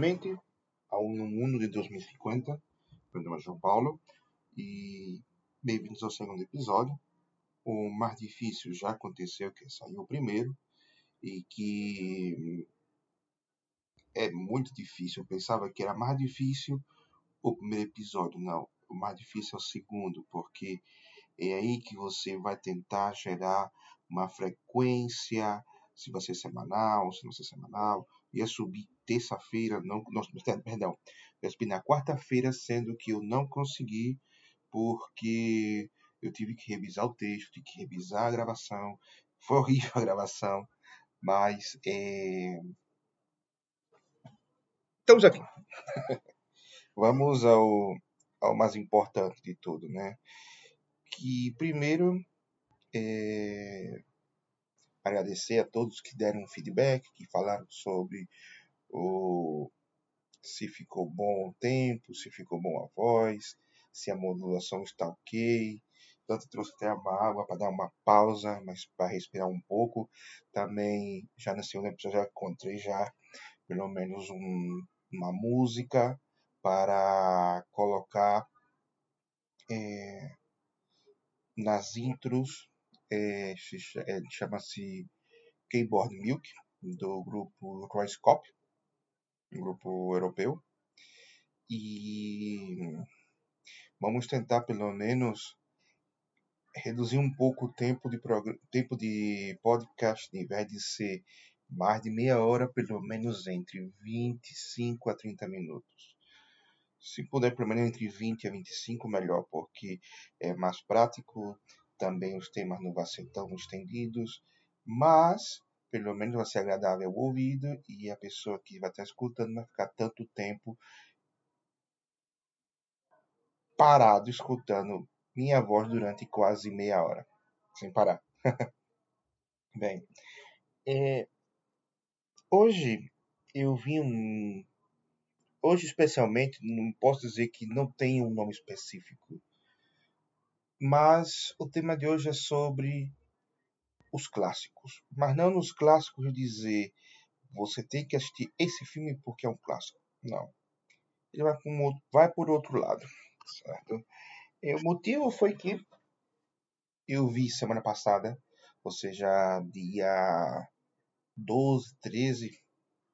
Bem-vindos novamente ao Mundo de 2050. Meu nome é João Paulo e bem-vindos ao segundo episódio. O mais difícil já aconteceu, que saiu primeiro e que é muito difícil. Eu pensava que era mais difícil o primeiro episódio. Não, o mais difícil é o segundo, porque é aí que você vai tentar gerar uma frequência, se vai ser semanal, se não ser semanal, ia subir terça-feira, não, não, perdão, subir na quarta-feira, sendo que eu não consegui porque eu tive que revisar o texto, tive que revisar a gravação, foi horrível a gravação, mas é... estamos aqui. Vamos ao, ao mais importante de tudo, né? Que primeiro é, agradecer a todos que deram feedback, que falaram sobre o se ficou bom o tempo, se ficou bom a voz, se a modulação está ok. Tanto trouxe até uma água para dar uma pausa, mas para respirar um pouco. Também já nesse segundo episódio já encontrei já pelo menos um, uma música para colocar é, nas intros é, chama-se Keyboard Milk, do grupo Royce Cop, um grupo europeu. E vamos tentar pelo menos reduzir um pouco o tempo de, tempo de podcast, em vez de ser mais de meia hora, pelo menos entre 25 a 30 minutos. Se puder, pelo menos entre 20 a 25, melhor, porque é mais prático, também os temas não vão ser tão estendidos, mas pelo menos vai ser agradável ao ouvido e a pessoa que vai estar escutando vai ficar tanto tempo parado escutando minha voz durante quase meia hora, sem parar. Bem, é, hoje eu vi um. Hoje, especialmente, não posso dizer que não tem um nome específico mas o tema de hoje é sobre os clássicos. Mas não nos clássicos dizer você tem que assistir esse filme porque é um clássico. Não. Ele vai, com, vai por outro lado. Certo? E o motivo foi que eu vi semana passada, ou seja, dia 12, 13,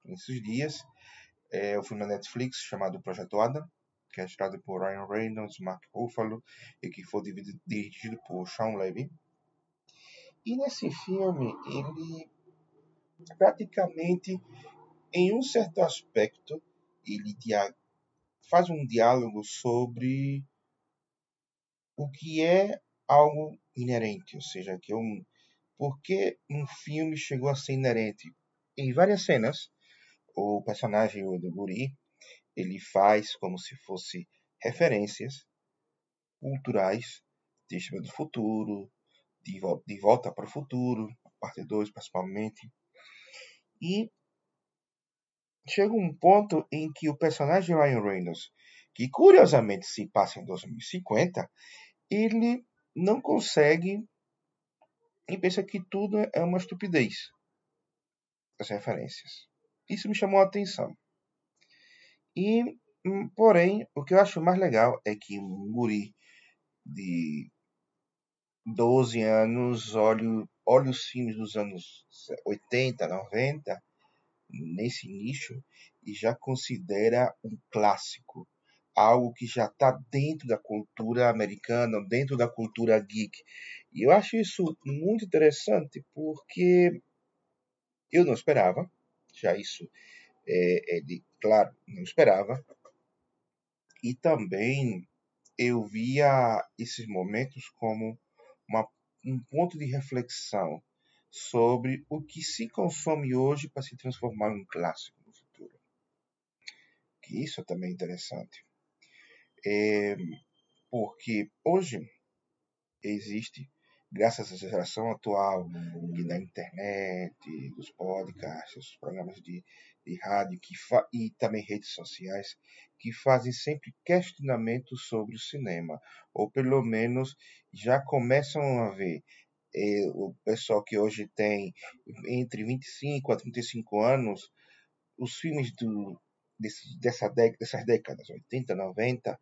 nesses dias, é, o filme na Netflix chamado Projeto Adam que é estrelado por Ryan Reynolds, Mark Ruffalo e que foi dirigido por Sean Levy. E nesse filme, ele praticamente, em um certo aspecto, ele faz um diálogo sobre o que é algo inerente, ou seja, que é um por que um filme chegou a ser inerente. Em várias cenas, o personagem do Guri ele faz como se fosse referências culturais de Estima do Futuro, de, de Volta para o Futuro, parte 2 principalmente. E chega um ponto em que o personagem Ryan Reynolds, que curiosamente se passa em 2050, ele não consegue e pensa que tudo é uma estupidez. As referências. Isso me chamou a atenção. E, hum, porém, o que eu acho mais legal é que um guri de 12 anos olha, olha os filmes dos anos 80, 90, nesse nicho, e já considera um clássico. Algo que já está dentro da cultura americana, dentro da cultura geek. E eu acho isso muito interessante porque eu não esperava, já isso é, ele, claro, não esperava. E também eu via esses momentos como uma, um ponto de reflexão sobre o que se consome hoje para se transformar em um clássico no futuro. Que isso é também interessante. É, porque hoje existe graças à geração atual da internet, dos podcasts, dos programas de, de rádio que e também redes sociais que fazem sempre questionamentos sobre o cinema, ou pelo menos já começam a ver é, o pessoal que hoje tem entre 25 a 35 anos, os filmes do desse, dessa dessas décadas, 80, 90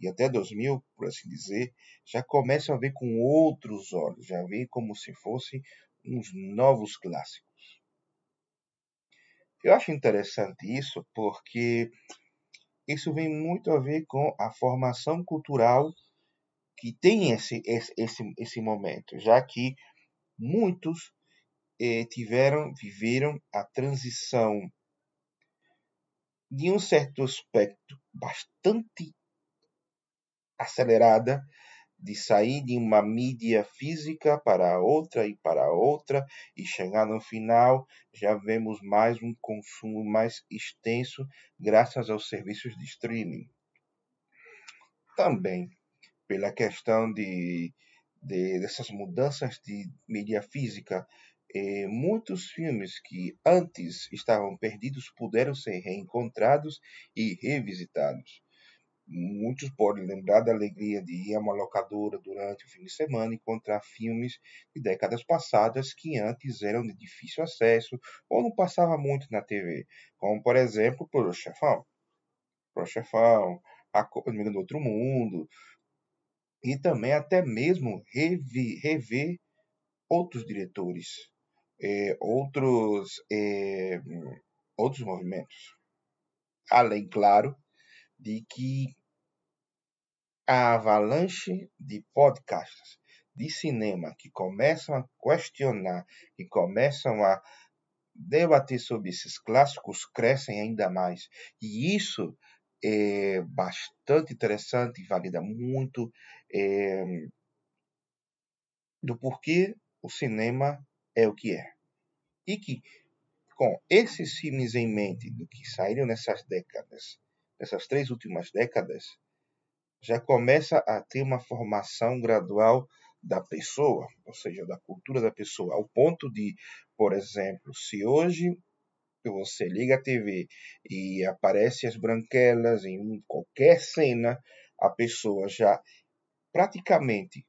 e até 2000, por assim dizer, já começam a ver com outros olhos, já vê como se fossem uns novos clássicos. Eu acho interessante isso porque isso vem muito a ver com a formação cultural que tem esse, esse, esse, momento, já que muitos eh, tiveram, viveram a transição de um certo aspecto bastante acelerada de sair de uma mídia física para outra e para outra e chegar no final já vemos mais um consumo mais extenso graças aos serviços de streaming. Também pela questão de, de dessas mudanças de mídia física, eh, muitos filmes que antes estavam perdidos puderam ser reencontrados e revisitados. Muitos podem lembrar da alegria de ir a uma locadora durante o fim de semana e encontrar filmes de décadas passadas que antes eram de difícil acesso ou não passava muito na TV, como por exemplo Pro Chefão, Pro Chefão, A do Outro Mundo, e também até mesmo rever, rever outros diretores, é, outros, é, outros movimentos. Além, claro, de que a avalanche de podcasts de cinema que começam a questionar, que começam a debater sobre esses clássicos crescem ainda mais. E isso é bastante interessante e valida muito é, do porquê o cinema é o que é. E que, com esses filmes em mente, do que saíram nessas décadas, nessas três últimas décadas, já começa a ter uma formação gradual da pessoa, ou seja, da cultura da pessoa, ao ponto de, por exemplo, se hoje você liga a TV e aparece as branquelas em qualquer cena, a pessoa já praticamente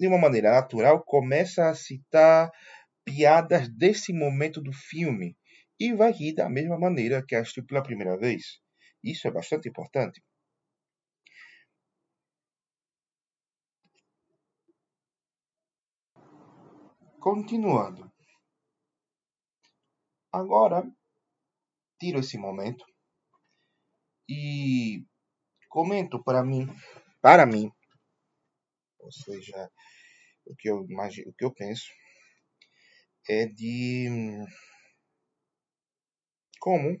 de uma maneira natural começa a citar piadas desse momento do filme e vai rir da mesma maneira que assistiu pela primeira vez. Isso é bastante importante. Continuando. Agora, tiro esse momento e comento para mim, para mim, ou seja, o que eu imagino, o que eu penso é de como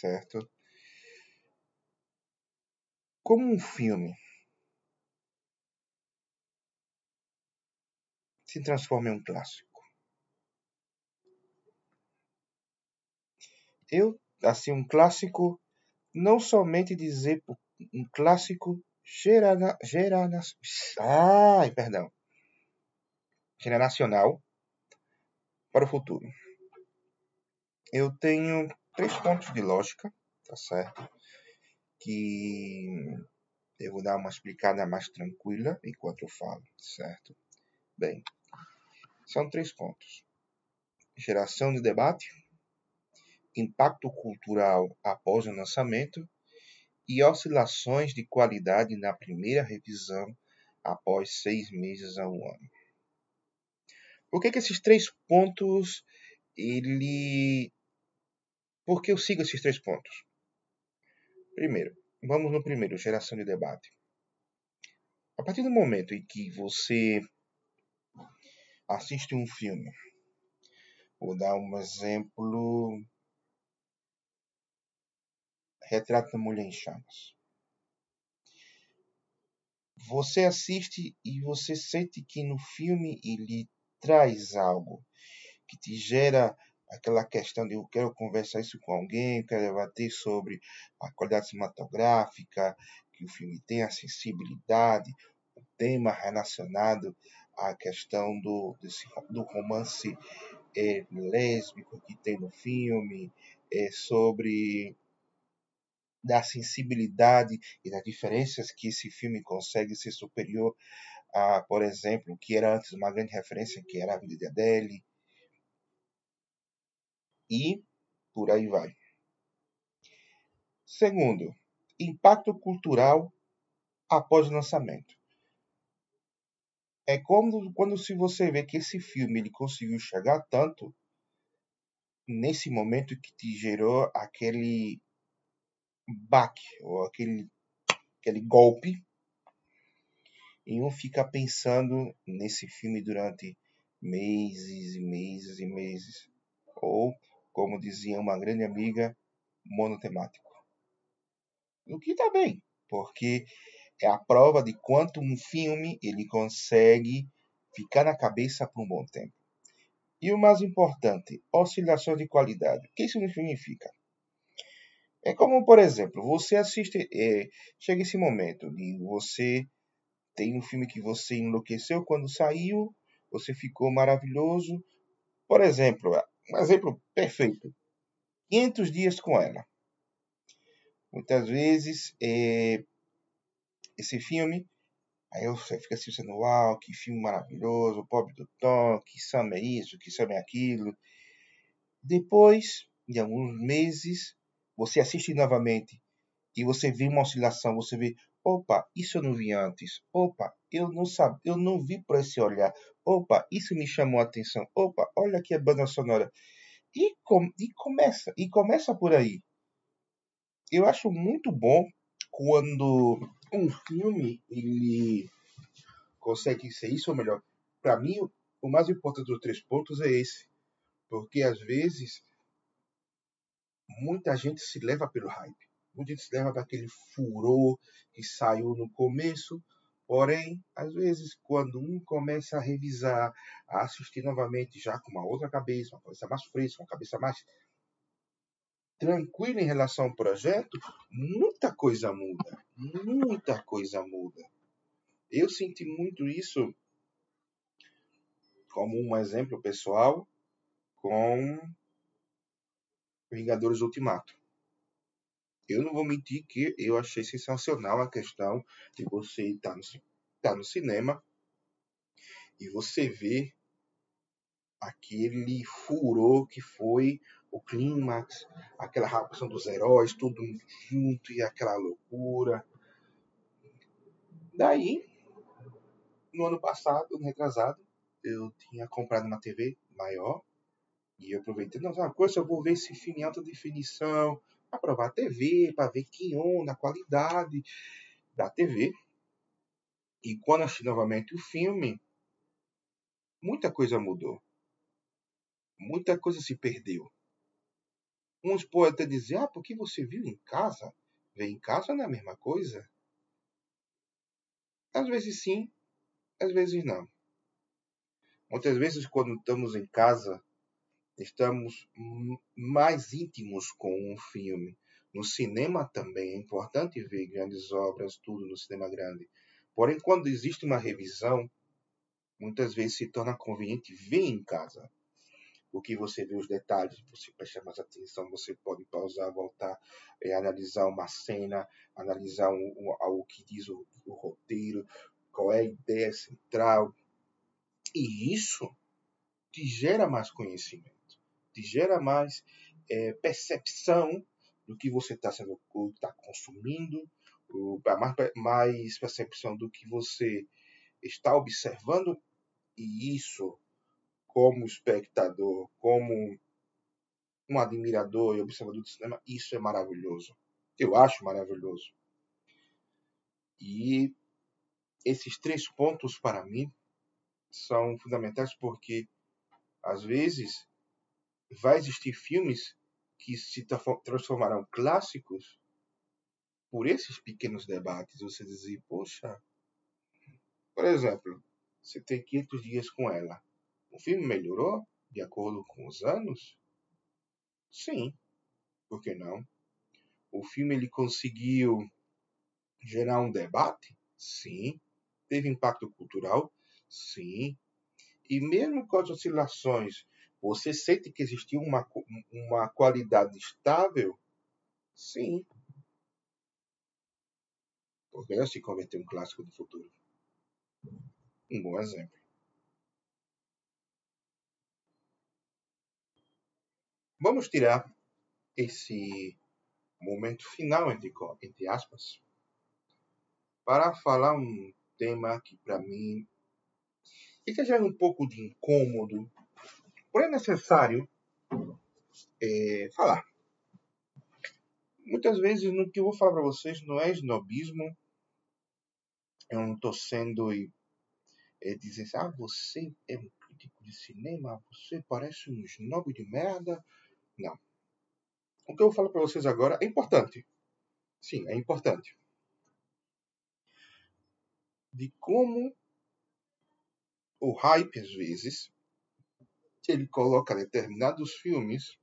certo? Como um filme se transforma em um clássico. Eu, assim, um clássico, não somente dizer um clássico gera, gera, ai, perdão, nacional para o futuro. Eu tenho três pontos de lógica, tá certo? Que eu vou dar uma explicada mais tranquila enquanto eu falo, certo? Bem, são três pontos: geração de debate, impacto cultural após o lançamento e oscilações de qualidade na primeira revisão após seis meses a um ano. Por que, que esses três pontos ele por que eu sigo esses três pontos? Primeiro, vamos no primeiro, geração de debate. A partir do momento em que você assiste um filme, vou dar um exemplo. Retrato da Mulher em Chamas. Você assiste e você sente que no filme ele traz algo que te gera aquela questão de eu quero conversar isso com alguém, quero debater sobre a qualidade cinematográfica, que o filme tem, a sensibilidade, o tema relacionado à questão do, desse, do romance é, lésbico que tem no filme, é, sobre da sensibilidade e das diferenças que esse filme consegue ser superior a, por exemplo, que era antes uma grande referência, que era a vida de Adele, e por aí vai. Segundo, impacto cultural após o lançamento. É como quando se você vê que esse filme ele conseguiu chegar tanto nesse momento que te gerou aquele baque ou aquele aquele golpe e um fica pensando nesse filme durante meses e meses e meses ou como dizia uma grande amiga monotemático o que está bem porque é a prova de quanto um filme ele consegue ficar na cabeça por um bom tempo. E o mais importante, oscilação de qualidade. O que isso significa? É como, por exemplo, você assiste, é, chega esse momento de você tem um filme que você enlouqueceu quando saiu, você ficou maravilhoso. Por exemplo, um exemplo perfeito. 500 dias com ela. Muitas vezes é, esse filme. Aí você fica assistindo, uau, que filme maravilhoso, o pobre do Tom, que Sam é isso, que Sam é aquilo. Depois de alguns meses, você assiste novamente e você vê uma oscilação, você vê, opa, isso eu não vi antes. Opa, eu não sabia, eu não vi por esse olhar. Opa, isso me chamou a atenção. Opa, olha aqui a banda sonora. E, com, e começa, e começa por aí. Eu acho muito bom quando um filme ele consegue ser isso ou melhor. Para mim, o mais importante dos três pontos é esse, porque às vezes muita gente se leva pelo hype, muita gente se leva para aquele furor que saiu no começo. Porém, às vezes, quando um começa a revisar, a assistir novamente, já com uma outra cabeça, uma cabeça mais fresca, uma cabeça mais tranquilo em relação ao projeto, muita coisa muda. Muita coisa muda. Eu senti muito isso como um exemplo pessoal com Vingadores Ultimato. Eu não vou mentir que eu achei sensacional a questão de você estar no, estar no cinema e você ver aquele furor que foi o clímax, aquela rapção dos heróis, tudo junto e aquela loucura. Daí, no ano passado, no retrasado, eu tinha comprado uma TV maior e eu aproveitei, não, uma coisa, eu vou ver esse filme em alta definição, para provar a TV, para ver que onda, a qualidade da TV. E quando assisti novamente o filme, muita coisa mudou. Muita coisa se perdeu. Uns podem até dizer, ah, porque você viu em casa? Ver em casa não é a mesma coisa? Às vezes sim, às vezes não. Muitas vezes, quando estamos em casa, estamos mais íntimos com um filme. No cinema também é importante ver grandes obras, tudo no cinema grande. Porém, quando existe uma revisão, muitas vezes se torna conveniente ver em casa o que você vê os detalhes, você presta mais atenção, você pode pausar, voltar, é, analisar uma cena, analisar um, um, o que diz o, o roteiro, qual é a ideia central. E isso te gera mais conhecimento, te gera mais é, percepção do que você está sendo está consumindo, mais, mais percepção do que você está observando e isso como espectador, como um admirador e observador do cinema, isso é maravilhoso. Eu acho maravilhoso. E esses três pontos, para mim, são fundamentais porque, às vezes, vai existir filmes que se transformarão clássicos por esses pequenos debates. Você dizer, poxa, por exemplo, você tem 500 dias com ela. O filme melhorou de acordo com os anos? Sim, por que não? O filme ele conseguiu gerar um debate? Sim. Teve impacto cultural? Sim. E mesmo com as oscilações, você sente que existiu uma, uma qualidade estável? Sim. Porque ela se converteu em um clássico do futuro. Um bom exemplo. Vamos tirar esse momento final, entre, entre aspas, para falar um tema que para mim ele já é um pouco de incômodo, porém é necessário é, falar. Muitas vezes no que eu vou falar para vocês não é snobismo, eu não estou sendo é, dizer assim, ah, você é um crítico de cinema, você parece um snob de merda. Não. O que eu falo para vocês agora é importante. Sim, é importante. De como o hype, às vezes, ele coloca determinados filmes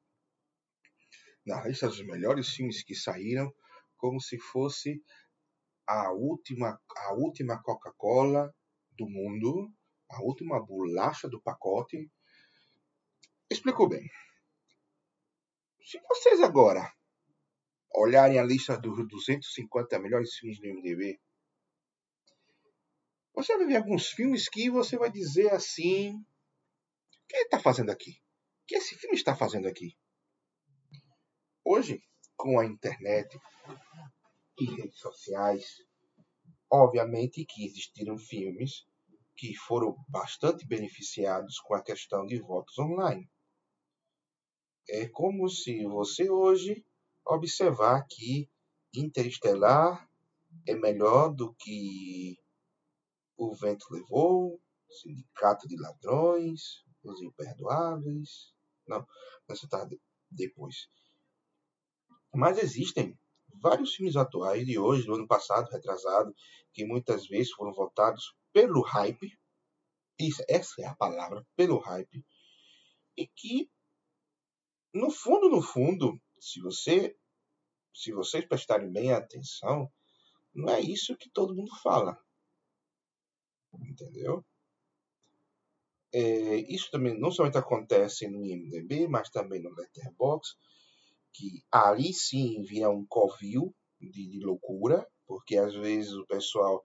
na lista dos melhores filmes que saíram, como se fosse a última, a última Coca-Cola do mundo, a última bolacha do pacote. Explicou bem. Se vocês agora olharem a lista dos 250 melhores filmes do MDB, você vai ver alguns filmes que você vai dizer assim: que ele está fazendo aqui? O que esse filme está fazendo aqui? Hoje, com a internet e redes sociais, obviamente que existiram filmes que foram bastante beneficiados com a questão de votos online. É como se você hoje observar que Interestelar é melhor do que O Vento Levou, Sindicato de Ladrões, Os Imperdoáveis. Não, essa tá depois. Mas existem vários filmes atuais de hoje, do ano passado, retrasado, que muitas vezes foram votados pelo hype. Isso, essa é a palavra, pelo hype. E que no fundo, no fundo, se você se vocês prestarem bem atenção, não é isso que todo mundo fala. Entendeu? É, isso também não somente acontece no IMDB, mas também no Letterboxd, que ali sim vira um covil de, de loucura, porque às vezes o pessoal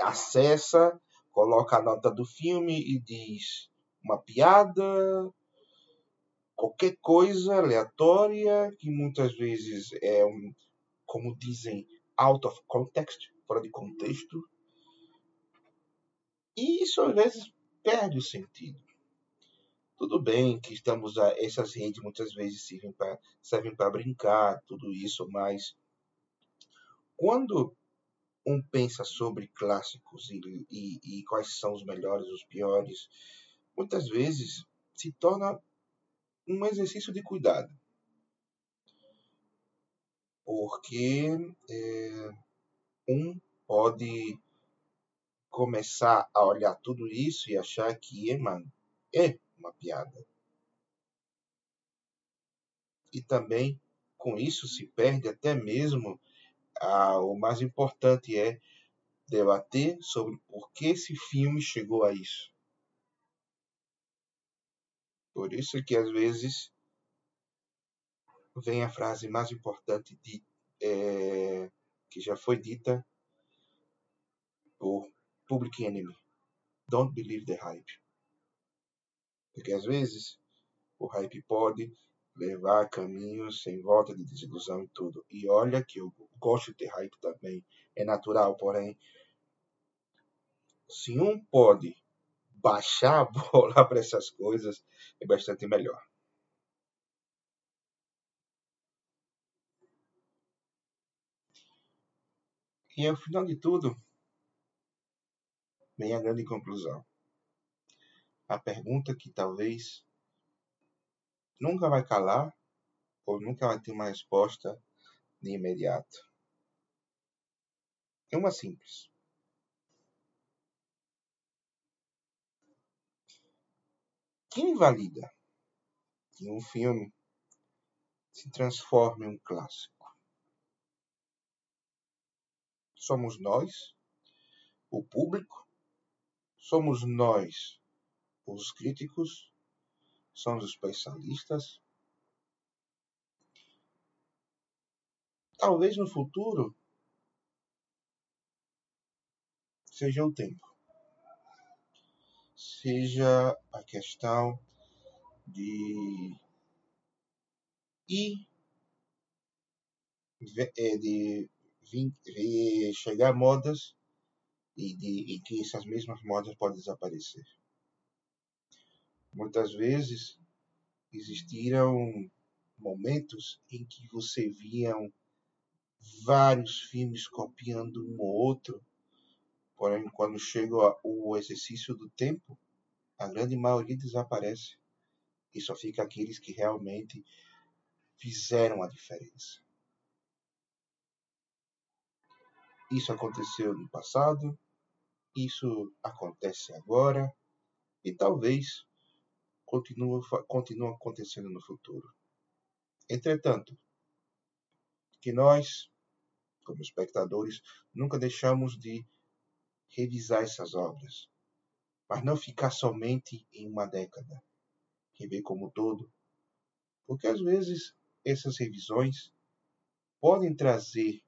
acessa, coloca a nota do filme e diz uma piada, qualquer coisa aleatória, que muitas vezes é um, como dizem, out of context, fora de contexto. E isso às vezes perde o sentido. Tudo bem que estamos a essas redes muitas vezes servem para servem para brincar, tudo isso, mas quando um pensa sobre clássicos e, e, e quais são os melhores, os piores, muitas vezes se torna um exercício de cuidado. Porque é, um pode começar a olhar tudo isso e achar que é, mano, é uma piada. E também com isso se perde até mesmo a, o mais importante é debater sobre por que esse filme chegou a isso. Por isso que às vezes vem a frase mais importante de, é, que já foi dita por Public Enemy. Don't believe the hype. Porque às vezes o hype pode levar caminhos sem volta de desilusão e tudo. E olha que eu gosto de ter hype também. É natural, porém, se um pode baixar a bola para essas coisas é bastante melhor. E ao final de tudo, vem a grande conclusão. A pergunta que talvez nunca vai calar ou nunca vai ter uma resposta de imediato. É uma simples. que invalida que um filme se transforme em um clássico? Somos nós, o público? Somos nós, os críticos? Somos os especialistas? Talvez no futuro seja o tempo seja a questão de e é, de, de chegar modas e, de, e que essas mesmas modas podem desaparecer. Muitas vezes existiram momentos em que você via vários filmes copiando um ou outro, porém quando chega o exercício do tempo, a grande maioria desaparece e só fica aqueles que realmente fizeram a diferença. Isso aconteceu no passado, isso acontece agora e talvez continue, continue acontecendo no futuro. Entretanto, que nós, como espectadores, nunca deixamos de revisar essas obras, mas não ficar somente em uma década, rever como todo, porque às vezes essas revisões podem trazer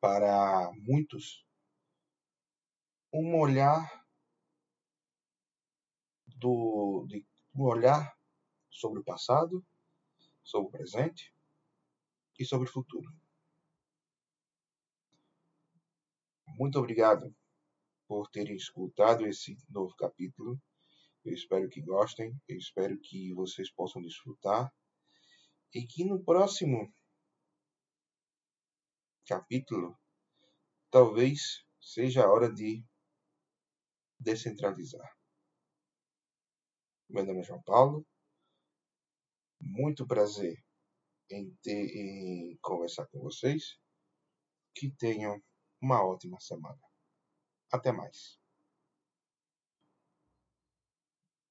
para muitos um olhar do de, um olhar sobre o passado, sobre o presente e sobre o futuro. Muito obrigado por terem escutado esse novo capítulo. Eu espero que gostem, eu espero que vocês possam desfrutar e que no próximo capítulo talvez seja a hora de descentralizar. Meu nome é João Paulo. Muito prazer em, ter, em conversar com vocês. Que tenham uma ótima semana. Até mais.